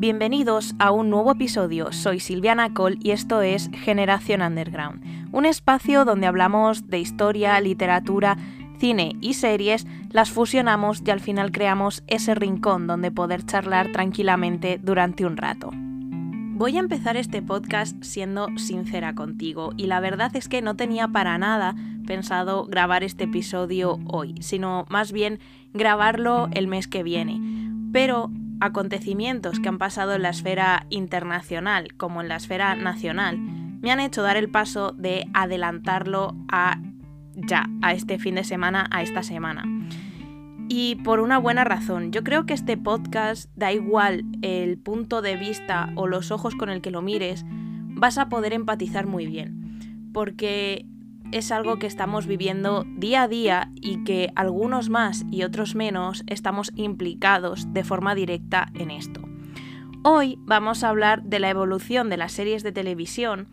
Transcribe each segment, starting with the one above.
Bienvenidos a un nuevo episodio. Soy Silviana Cole y esto es Generación Underground, un espacio donde hablamos de historia, literatura, cine y series, las fusionamos y al final creamos ese rincón donde poder charlar tranquilamente durante un rato. Voy a empezar este podcast siendo sincera contigo y la verdad es que no tenía para nada pensado grabar este episodio hoy, sino más bien grabarlo el mes que viene. Pero acontecimientos que han pasado en la esfera internacional como en la esfera nacional me han hecho dar el paso de adelantarlo a ya, a este fin de semana, a esta semana. Y por una buena razón. Yo creo que este podcast, da igual el punto de vista o los ojos con el que lo mires, vas a poder empatizar muy bien. Porque es algo que estamos viviendo día a día y que algunos más y otros menos estamos implicados de forma directa en esto. Hoy vamos a hablar de la evolución de las series de televisión,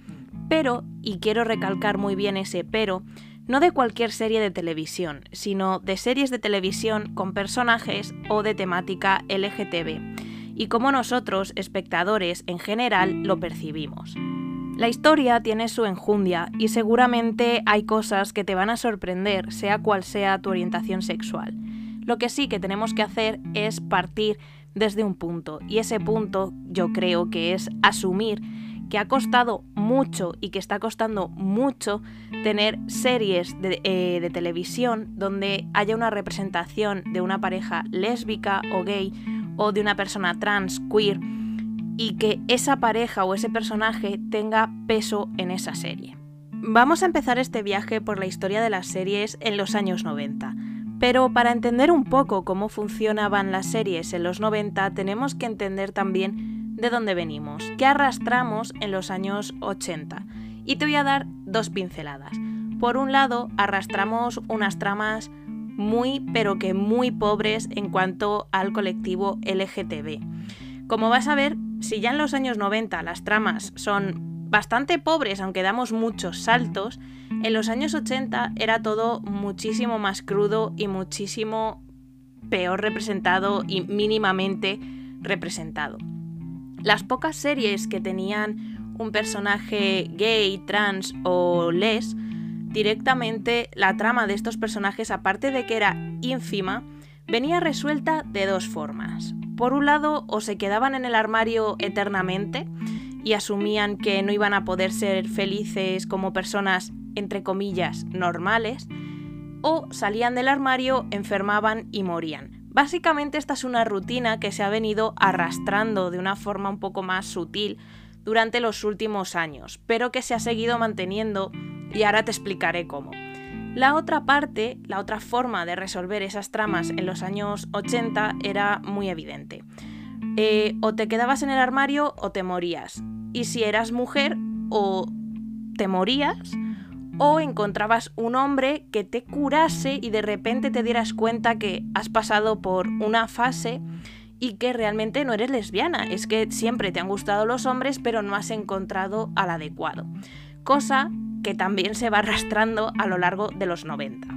pero, y quiero recalcar muy bien ese pero, no de cualquier serie de televisión, sino de series de televisión con personajes o de temática LGTB, y cómo nosotros, espectadores en general, lo percibimos. La historia tiene su enjundia y seguramente hay cosas que te van a sorprender, sea cual sea tu orientación sexual. Lo que sí que tenemos que hacer es partir desde un punto, y ese punto yo creo que es asumir que ha costado mucho y que está costando mucho tener series de, eh, televisión donde haya una representación de una pareja lésbica o gay o de una persona trans, queer, y que esa pareja o ese personaje tenga peso en esa serie. Vamos a empezar este viaje por la historia de las series en los años 90. Pero para entender un poco cómo funcionaban las series en los 90 tenemos que entender también de dónde venimos, qué arrastramos en los años 80. Y te voy a dar dos pinceladas. Por un lado, arrastramos unas tramas muy pero que muy pobres en cuanto al colectivo LGTB. Como vas a ver, si ya en los años 90 las tramas son bastante pobres, aunque damos muchos saltos, en los años 80 era todo muchísimo más crudo y muchísimo peor representado y mínimamente representado. Las pocas series que tenían un personaje gay, trans o les, directamente la trama de estos personajes, aparte de que era ínfima, venía resuelta de dos formas. Por un lado, o se quedaban en el armario eternamente y asumían que no iban a poder ser felices como personas, entre comillas, normales, o salían del armario, enfermaban y morían. Básicamente esta es una rutina que se ha venido arrastrando de una forma un poco más sutil durante los últimos años, pero que se ha seguido manteniendo y ahora te explicaré cómo. La otra parte, la otra forma de resolver esas tramas en los años 80 era muy evidente. Eh, o te quedabas en el armario o te morías. Y si eras mujer, o te morías, o encontrabas un hombre que te curase y de repente te dieras cuenta que has pasado por una fase y que realmente no eres lesbiana. Es que siempre te han gustado los hombres, pero no has encontrado al adecuado. Cosa que también se va arrastrando a lo largo de los 90.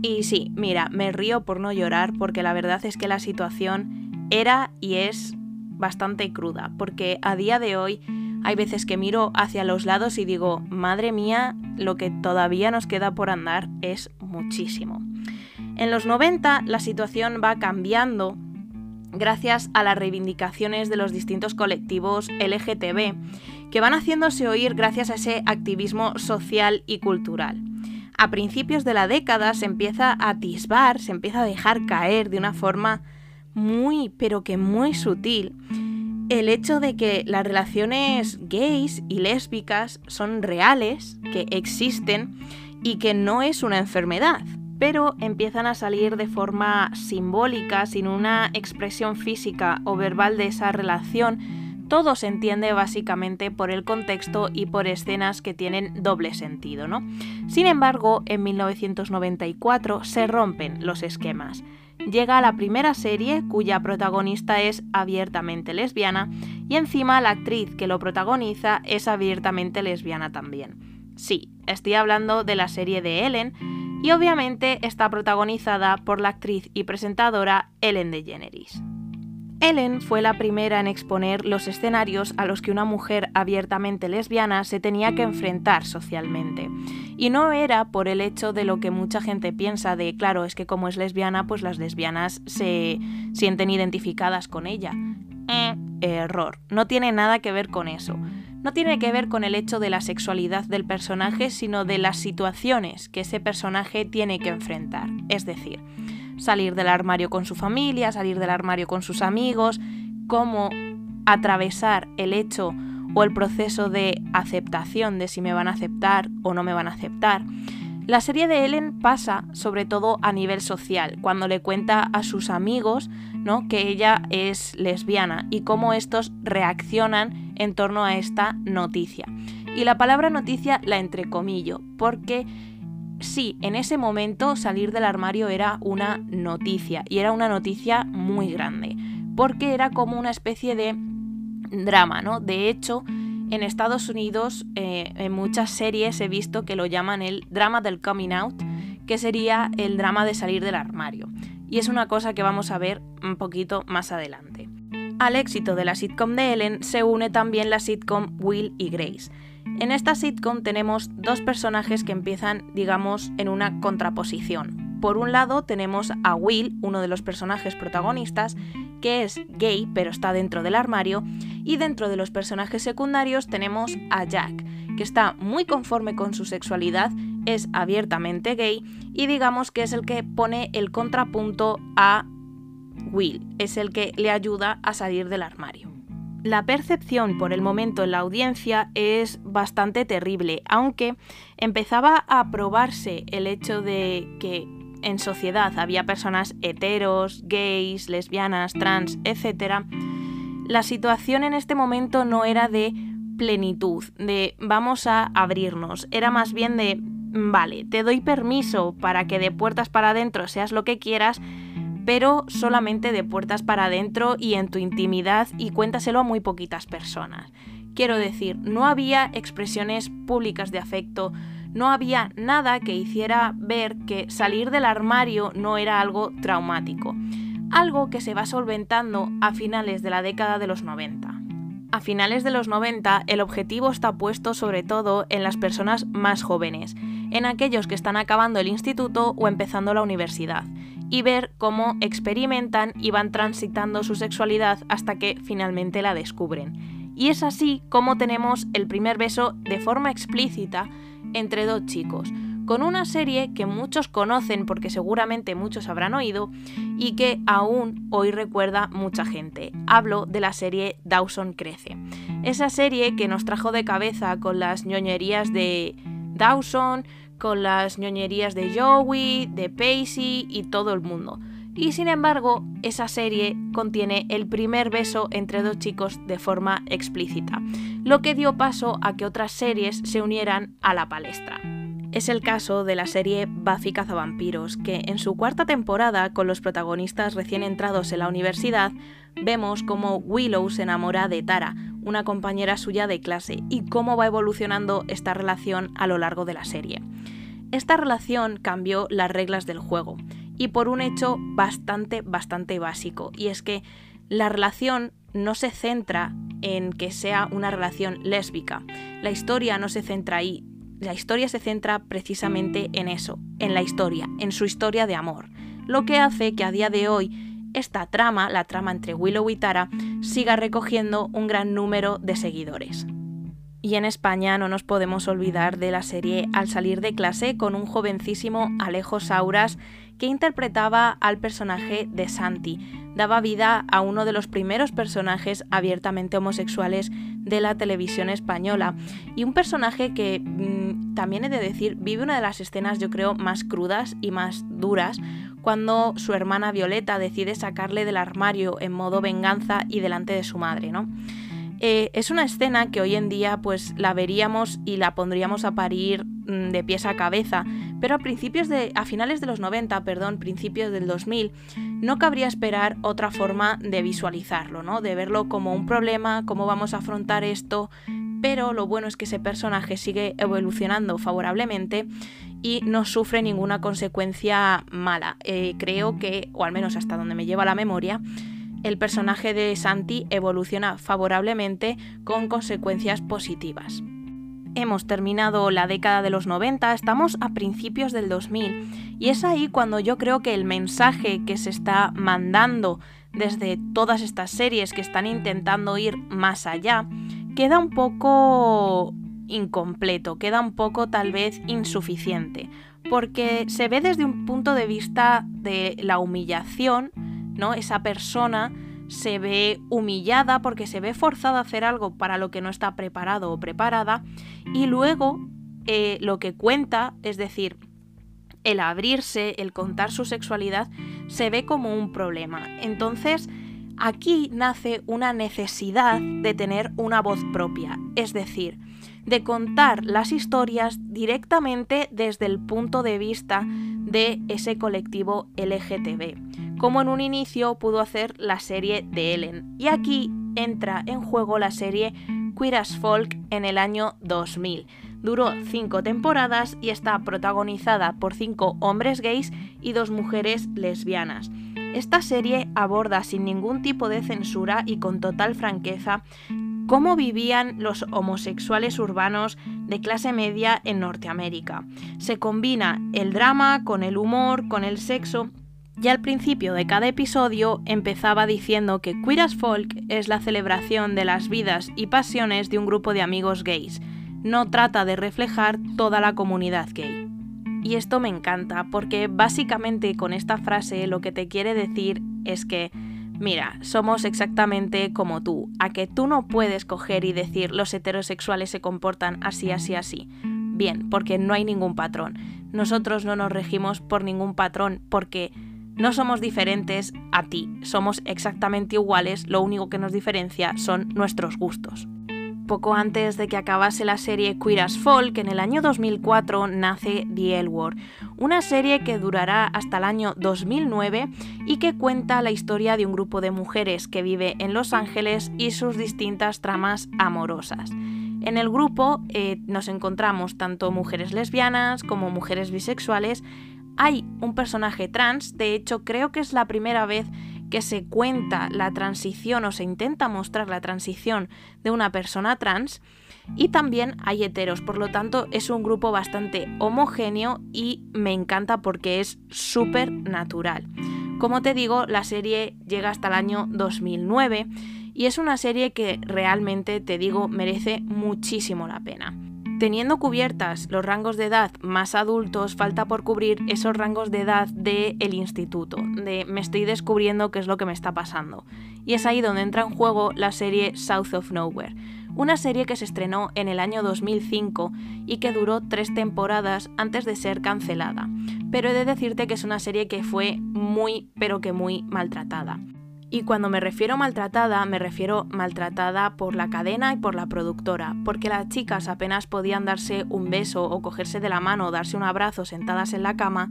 Y sí, mira, me río por no llorar porque la verdad es que la situación era y es bastante cruda, porque a día de hoy hay veces que miro hacia los lados y digo, madre mía, lo que todavía nos queda por andar es muchísimo. En los 90 la situación va cambiando gracias a las reivindicaciones de los distintos colectivos LGTB que van haciéndose oír gracias a ese activismo social y cultural. A principios de la década se empieza a atisbar, se empieza a dejar caer de una forma muy, pero que muy sutil, el hecho de que las relaciones gays y lésbicas son reales, que existen y que no es una enfermedad, pero empiezan a salir de forma simbólica, sin una expresión física o verbal de esa relación, todo se entiende básicamente por el contexto y por escenas que tienen doble sentido, ¿no? Sin embargo, en 1994 se rompen los esquemas. Llega la primera serie cuya protagonista es abiertamente lesbiana y encima la actriz que lo protagoniza es abiertamente lesbiana también. Sí, estoy hablando de la serie de Ellen y obviamente está protagonizada por la actriz y presentadora Ellen DeGeneres. Ellen fue la primera en exponer los escenarios a los que una mujer abiertamente lesbiana se tenía que enfrentar socialmente. Y no era por el hecho de lo que mucha gente piensa de, claro, es que como es lesbiana, pues las lesbianas se sienten identificadas con ella. Eh, error, no tiene nada que ver con eso. No tiene que ver con el hecho de la sexualidad del personaje, sino de las situaciones que ese personaje tiene que enfrentar. Es decir, salir del armario con su familia, salir del armario con sus amigos, cómo atravesar el hecho o el proceso de aceptación de si me van a aceptar o no me van a aceptar. La serie de Ellen pasa sobre todo a nivel social, cuando le cuenta a sus amigos ¿no? que ella es lesbiana y cómo estos reaccionan en torno a esta noticia. Y la palabra noticia la entrecomillo, porque sí, en ese momento salir del armario era una noticia y era una noticia muy grande, porque era como una especie de drama, ¿no? De hecho, en Estados Unidos, eh, en muchas series he visto que lo llaman el drama del coming out, que sería el drama de salir del armario. Y es una cosa que vamos a ver un poquito más adelante. Al éxito de la sitcom de Ellen se une también la sitcom Will y Grace en esta sitcom tenemos dos personajes que empiezan, digamos, en una contraposición. Por un lado tenemos a Will, uno de los personajes protagonistas, que es gay pero está dentro del armario, y dentro de los personajes secundarios tenemos a Jack, que está muy conforme con su sexualidad, es abiertamente gay y digamos que es el que pone el contrapunto a Will, es el que le ayuda a salir del armario. La percepción por el momento en la audiencia es bastante terrible, aunque empezaba a probarse el hecho de que en sociedad había personas heteros, gays, lesbianas, trans, etc. La situación en este momento no era de plenitud, de vamos a abrirnos, era más bien de vale, te doy permiso para que de puertas para adentro seas lo que quieras, pero solamente de puertas para adentro y en tu intimidad y cuéntaselo a muy poquitas personas. Quiero decir, no había expresiones públicas de afecto, no había nada que hiciera ver que salir del armario no era algo traumático, algo que se va solventando a finales de la década de los 90. A finales de los 90 el objetivo está puesto sobre todo en las personas más jóvenes, en aquellos que están acabando el instituto o empezando la universidad, y ver cómo experimentan y van transitando su sexualidad hasta que finalmente la descubren. Y es así como tenemos el primer beso de forma explícita entre dos chicos, con una serie que muchos conocen porque seguramente muchos habrán oído y que aún hoy recuerda mucha gente. Hablo de la serie Dawson Crece. Esa serie que nos trajo de cabeza con las ñoñerías de Dawson, con las ñoñerías de Joey, de Pacey y todo el mundo. Y sin embargo, esa serie contiene el primer beso entre dos chicos de forma explícita, lo que dio paso a que otras series se unieran a la palestra. Es el caso de la serie Buffy Cazavampiros, que en su cuarta temporada, con los protagonistas recién entrados en la universidad, vemos cómo Willow se enamora de Tara, una compañera suya de clase, y cómo va evolucionando esta relación a lo largo de la serie. Esta relación cambió las reglas del juego, y por un hecho bastante, bastante básico, y es que la relación no se centra en que sea una relación lésbica. La historia no se centra ahí. La historia se centra precisamente en eso, en la historia, en su historia de amor. Lo que hace que a día de hoy esta trama, la trama entre Willow y Tara, siga recogiendo un gran número de seguidores. Y en España no nos podemos olvidar de la serie Al salir de clase con un jovencísimo Alejo Sauras que interpretaba al personaje de Santi. Daba vida a uno de los primeros personajes abiertamente homosexuales de la televisión española y un personaje que mm, también he de decir vive una de las escenas yo creo más crudas y más duras cuando su hermana Violeta decide sacarle del armario en modo venganza y delante de su madre, ¿no? Eh, es una escena que hoy en día pues la veríamos y la pondríamos a parir mm, de pies a cabeza, pero a principios de a finales de los 90, perdón, principios del 2000, no cabría esperar otra forma de visualizarlo, ¿no? De verlo como un problema, cómo vamos a afrontar esto, pero lo bueno es que ese personaje sigue evolucionando favorablemente y no sufre ninguna consecuencia mala. Eh, creo que, o al menos hasta donde me lleva la memoria, el personaje de Santi evoluciona favorablemente con consecuencias positivas. Hemos terminado la década de los 90, estamos a principios del 2000 y es ahí cuando yo creo que el mensaje que se está mandando desde todas estas series que están intentando ir más allá queda un poco incompleto, queda un poco tal vez insuficiente, porque se ve desde un punto de vista de la humillación, ¿no? Esa persona se ve humillada porque se ve forzada a hacer algo para lo que no está preparado o preparada y luego eh, lo que cuenta, es decir, el abrirse, el contar su sexualidad, se ve como un problema. Entonces, aquí nace una necesidad de tener una voz propia, es decir, de contar las historias directamente desde el punto de vista de ese colectivo LGTB, como en un inicio pudo hacer la serie de Ellen. Y aquí entra en juego la serie Queer as Folk en el año 2000. Duró cinco temporadas y está protagonizada por cinco hombres gays y dos mujeres lesbianas. Esta serie aborda sin ningún tipo de censura y con total franqueza cómo vivían los homosexuales urbanos de clase media en Norteamérica. Se combina el drama con el humor, con el sexo y al principio de cada episodio empezaba diciendo que Queer as Folk es la celebración de las vidas y pasiones de un grupo de amigos gays. No trata de reflejar toda la comunidad gay. Y esto me encanta porque básicamente con esta frase lo que te quiere decir es que Mira, somos exactamente como tú, a que tú no puedes coger y decir los heterosexuales se comportan así, así, así. Bien, porque no hay ningún patrón. Nosotros no nos regimos por ningún patrón porque no somos diferentes a ti, somos exactamente iguales, lo único que nos diferencia son nuestros gustos. Poco antes de que acabase la serie Queer as Folk, en el año 2004 nace The L Word, una serie que durará hasta el año 2009 y que cuenta la historia de un grupo de mujeres que vive en Los Ángeles y sus distintas tramas amorosas. En el grupo eh, nos encontramos tanto mujeres lesbianas como mujeres bisexuales. Hay un personaje trans, de hecho creo que es la primera vez que se cuenta la transición o se intenta mostrar la transición de una persona trans y también hay heteros, por lo tanto es un grupo bastante homogéneo y me encanta porque es súper natural. Como te digo, la serie llega hasta el año 2009 y es una serie que realmente, te digo, merece muchísimo la pena. Teniendo cubiertas los rangos de edad más adultos, falta por cubrir esos rangos de edad del el instituto, de me estoy descubriendo qué es lo que me está pasando. Y es ahí donde entra en juego la serie South of Nowhere, una serie que se estrenó en el año 2005 y que duró tres temporadas antes de ser cancelada. Pero he de decirte que es una serie que fue muy, pero que muy maltratada. Y cuando me refiero maltratada, me refiero maltratada por la cadena y por la productora, porque las chicas apenas podían darse un beso o cogerse de la mano o darse un abrazo sentadas en la cama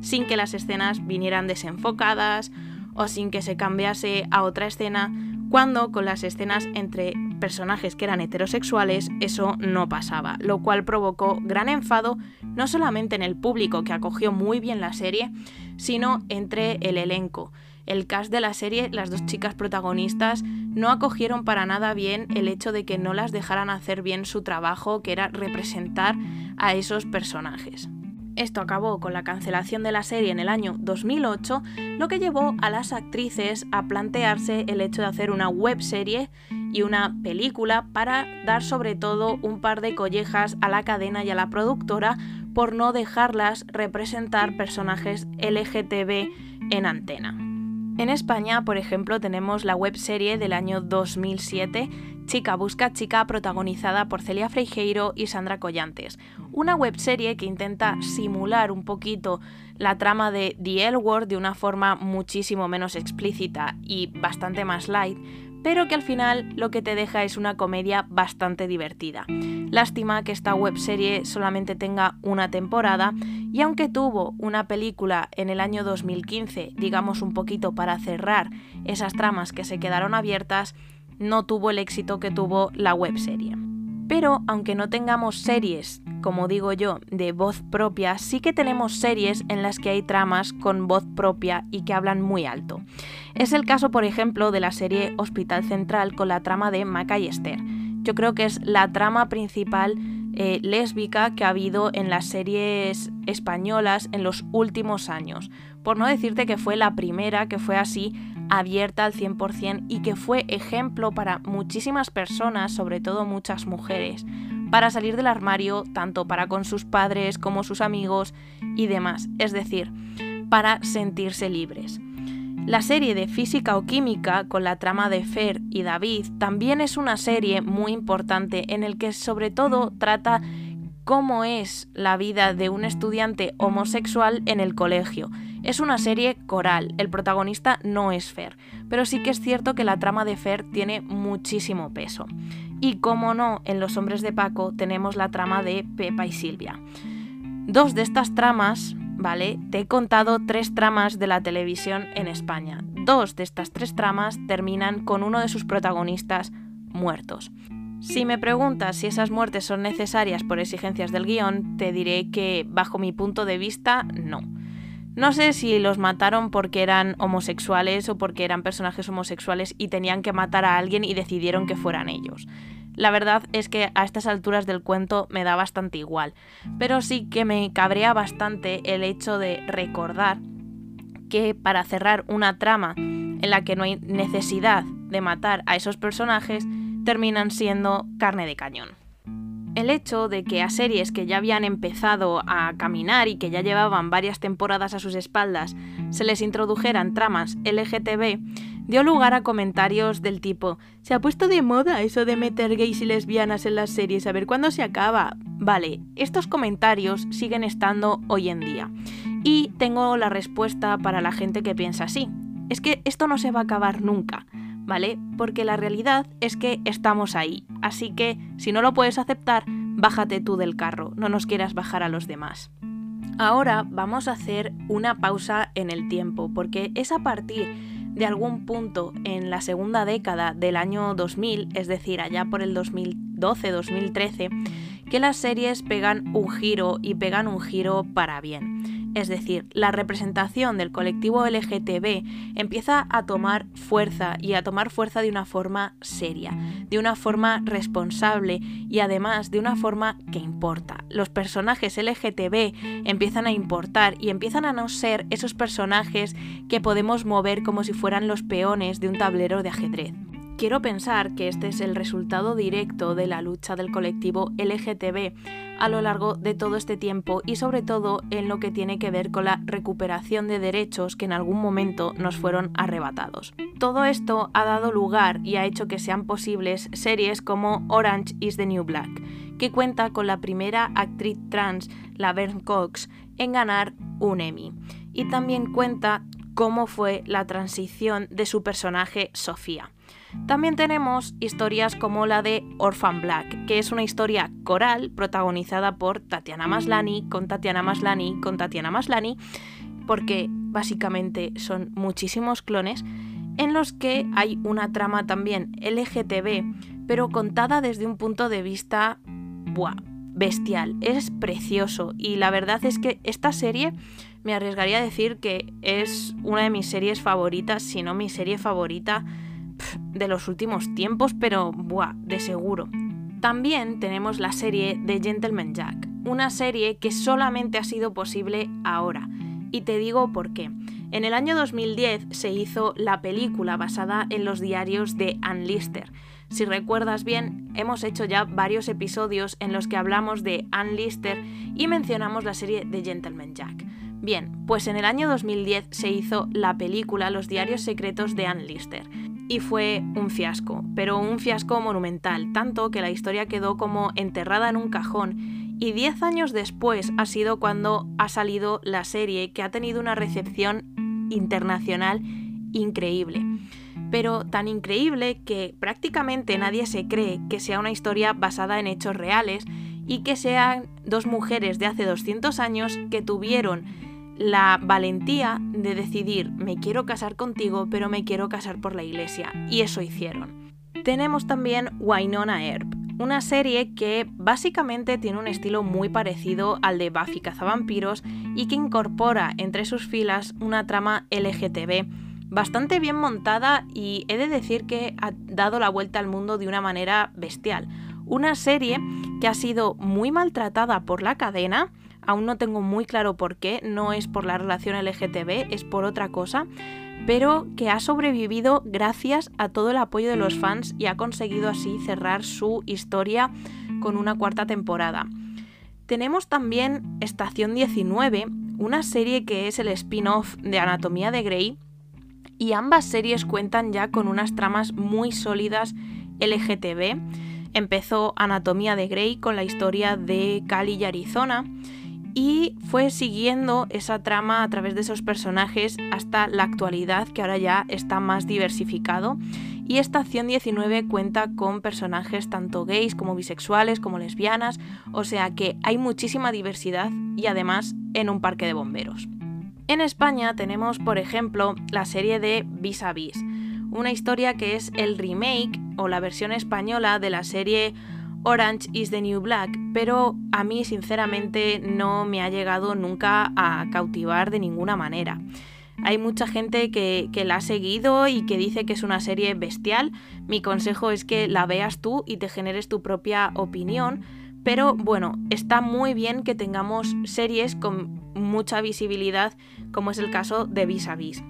sin que las escenas vinieran desenfocadas o sin que se cambiase a otra escena, cuando con las escenas entre personajes que eran heterosexuales eso no pasaba, lo cual provocó gran enfado no solamente en el público que acogió muy bien la serie, sino entre el elenco el cast de la serie, las dos chicas protagonistas, no acogieron para nada bien el hecho de que no las dejaran hacer bien su trabajo, que era representar a esos personajes. Esto acabó con la cancelación de la serie en el año 2008, lo que llevó a las actrices a plantearse el hecho de hacer una web serie y una película para dar sobre todo un par de collejas a la cadena y a la productora por no dejarlas representar personajes LGTB en antena. En España, por ejemplo, tenemos la webserie del año 2007, Chica Busca Chica, protagonizada por Celia Freijeiro y Sandra Collantes. Una webserie que intenta simular un poquito la trama de The L Word de una forma muchísimo menos explícita y bastante más light, pero que al final lo que te deja es una comedia bastante divertida. Lástima que esta webserie solamente tenga una temporada y aunque tuvo una película en el año 2015, digamos un poquito para cerrar esas tramas que se quedaron abiertas, no tuvo el éxito que tuvo la webserie. Pero aunque no tengamos series como digo yo, de voz propia, sí que tenemos series en las que hay tramas con voz propia y que hablan muy alto. Es el caso, por ejemplo, de la serie Hospital Central con la trama de Maca Esther. Yo creo que es la trama principal eh, lésbica que ha habido en las series españolas en los últimos años. Por no decirte que fue la primera que fue así abierta al 100% y que fue ejemplo para muchísimas personas, sobre todo muchas mujeres, para salir del armario tanto para con sus padres como sus amigos y demás, es decir, para sentirse libres. La serie de física o química con la trama de Fer y David también es una serie muy importante en el que sobre todo trata cómo es la vida de un estudiante homosexual en el colegio. Es una serie coral, el protagonista no es Fer, pero sí que es cierto que la trama de Fer tiene muchísimo peso. Y como no, en Los hombres de Paco tenemos la trama de Pepa y Silvia. Dos de estas tramas, Te he contado tres tramas de la televisión en España. Dos de estas tres tramas terminan con uno de sus protagonistas muertos. Si me preguntas si esas muertes son necesarias por exigencias del guion, te diré que, bajo mi punto de vista, no. No sé si los mataron porque eran homosexuales o porque eran personajes homosexuales y tenían que matar a alguien y decidieron que fueran ellos. La verdad es que a estas alturas del cuento me da bastante igual, pero sí que me cabrea bastante el hecho de recordar que para cerrar una trama en la que no hay necesidad de matar a esos personajes, terminan siendo carne de cañón. El hecho de que a series que ya habían empezado a caminar y que ya llevaban varias temporadas a sus espaldas se les introdujeran tramas LGTB dio lugar a comentarios del tipo se ha puesto de moda eso de meter gays y lesbianas en las series, a ver cuándo se acaba. Vale, estos comentarios siguen estando hoy en día. Y tengo la respuesta para la gente que piensa así. Es que esto no se va a acabar nunca. ¿Vale? Porque la realidad es que estamos ahí, así que si no lo puedes aceptar, bájate tú del carro, no nos quieras bajar a los demás. Ahora vamos a hacer una pausa en el tiempo, porque es a partir de algún punto en la segunda década del año 2000, es decir, allá por el 2012-2013, que las series pegan un giro y pegan un giro para bien. Es decir, la representación del colectivo LGTB empieza a tomar fuerza y a tomar fuerza de una forma seria, de una forma responsable y además de una forma que importa. Los personajes LGTB empiezan a importar y empiezan a no ser esos personajes que podemos mover como si fueran los peones de un tablero de ajedrez. Quiero pensar que este es el resultado directo de la lucha del colectivo LGTB a lo largo de todo este tiempo y sobre todo en lo que tiene que ver con la recuperación de derechos que en algún momento nos fueron arrebatados. Todo esto ha dado lugar y ha hecho que sean posibles series como Orange is the New Black, que cuenta con la primera actriz trans, Laverne Cox, en ganar un Emmy. Y también cuenta cómo fue la transición de su personaje Sofía. También tenemos historias como la de Orphan Black, que es una historia coral protagonizada por Tatiana Maslani, con Tatiana Maslani, con Tatiana Maslani, porque básicamente son muchísimos clones, en los que hay una trama también LGTB, pero contada desde un punto de vista buah, bestial. Es precioso y la verdad es que esta serie me arriesgaría a decir que es una de mis series favoritas, si no mi serie favorita de los últimos tiempos, pero buah, de seguro. También tenemos la serie de Gentleman Jack, una serie que solamente ha sido posible ahora. Y te digo por qué. En el año 2010 se hizo la película basada en los diarios de Ann Lister. Si recuerdas bien, hemos hecho ya varios episodios en los que hablamos de Ann Lister y mencionamos la serie de Gentleman Jack. Bien, pues en el año 2010 se hizo la película Los diarios secretos de Ann Lister y fue un fiasco, pero un fiasco monumental, tanto que la historia quedó como enterrada en un cajón y 10 años después ha sido cuando ha salido la serie que ha tenido una recepción internacional increíble. Pero tan increíble que prácticamente nadie se cree que sea una historia basada en hechos reales y que sean dos mujeres de hace 200 años que tuvieron la valentía de decidir me quiero casar contigo, pero me quiero casar por la iglesia. Y eso hicieron. Tenemos también Wynonna Earp, una serie que básicamente tiene un estilo muy parecido al de Buffy cazavampiros y que incorpora entre sus filas una trama LGTB bastante bien montada y he de decir que ha dado la vuelta al mundo de una manera bestial. Una serie que ha sido muy maltratada por la cadena, aún no tengo muy claro por qué, no es por la relación LGTB, es por otra cosa, pero que ha sobrevivido gracias a todo el apoyo de los fans y ha conseguido así cerrar su historia con una cuarta temporada. Tenemos también Estación 19, una serie que es el spin-off de Anatomía de Grey, y ambas series cuentan ya con unas tramas muy sólidas LGTB. Empezó Anatomía de Grey con la historia de Cali y Arizona y fue siguiendo esa trama a través de esos personajes hasta la actualidad que ahora ya está más diversificado y Estación 19 cuenta con personajes tanto gays como bisexuales como lesbianas, o sea que hay muchísima diversidad y además en un parque de bomberos. En España tenemos por ejemplo la serie de Vis a Vis, una historia que es el remake o la versión española de la serie Orange is the New Black, pero a mí sinceramente no me ha llegado nunca a cautivar de ninguna manera. Hay mucha gente que, la ha seguido y que dice que es una serie bestial. Mi consejo es que la veas tú y te generes tu propia opinión. Pero bueno, está muy bien que tengamos series con mucha visibilidad, como es el caso de Vis a Vis.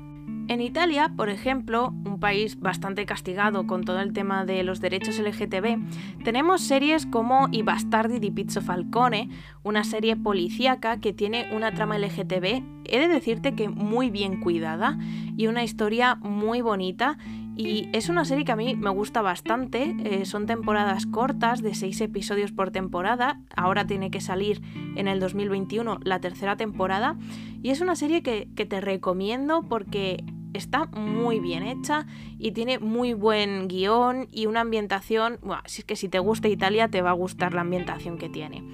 En Italia, por ejemplo, un país bastante castigado con todo el tema de los derechos LGTB, tenemos series como I Bastardi di Pizzo Falcone, una serie policíaca que tiene una trama LGTB, he de decirte que muy bien cuidada y una historia muy bonita y es una serie que a mí me gusta bastante. Eh, son temporadas cortas, de seis episodios por temporada. Ahora tiene que salir en el 2021 la tercera temporada. Y es una serie que te recomiendo porque está muy bien hecha y tiene muy buen guion y una ambientación. Bueno, si es que si te gusta Italia, te va a gustar la ambientación que tiene.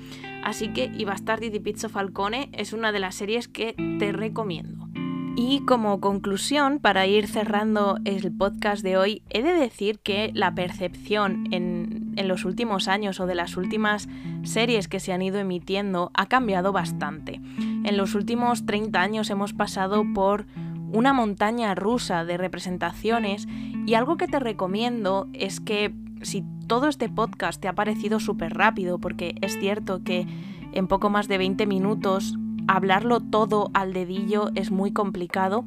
Así que I Bastardi di Pizzo Falcone es una de las series que te recomiendo. Y como conclusión, para ir cerrando el podcast de hoy, he de decir que la percepción en, en, los últimos años o de las últimas series que se han ido emitiendo ha cambiado bastante. En los últimos 30 años hemos pasado por una montaña rusa de representaciones y algo que te recomiendo es que si todo este podcast te ha parecido súper rápido, porque es cierto que en poco más de 20 minutos hablarlo todo al dedillo es muy complicado,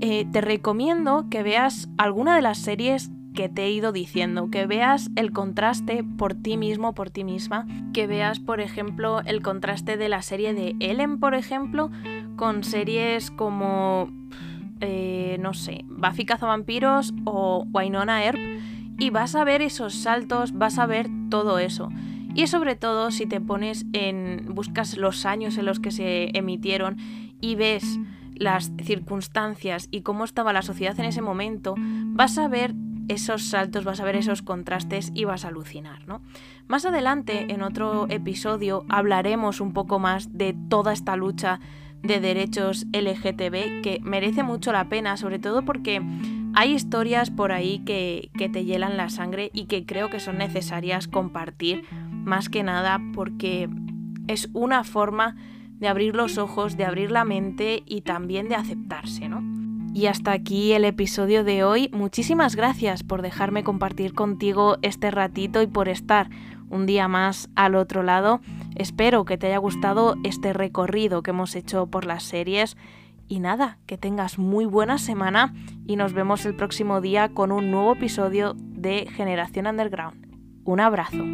eh, te recomiendo que veas alguna de las series que te he ido diciendo, que veas el contraste por ti mismo, por ti misma, que veas, por ejemplo, el contraste de la serie de Ellen, por ejemplo, con series como eh, no sé, Buffy Cazavampiros o Wynonna Earp y vas a ver esos saltos, vas a ver todo eso. Y sobre todo si te pones en, buscas los años en los que se emitieron y ves las circunstancias y cómo estaba la sociedad en ese momento, vas a ver esos saltos, vas a ver esos contrastes y vas a alucinar, ¿no? Más adelante, en otro episodio, hablaremos un poco más de toda esta lucha de derechos LGTB que merece mucho la pena, sobre todo porque hay historias por ahí que, que te hielan la sangre y que creo que son necesarias compartir, más que nada porque es una forma de abrir los ojos, de abrir la mente y también de aceptarse, ¿no? Y hasta aquí el episodio de hoy. Muchísimas gracias por dejarme compartir contigo este ratito y por estar un día más al otro lado. Espero que te haya gustado este recorrido que hemos hecho por las series. Y nada, que tengas muy buena semana y nos vemos el próximo día con un nuevo episodio de Generación Underground. Un abrazo.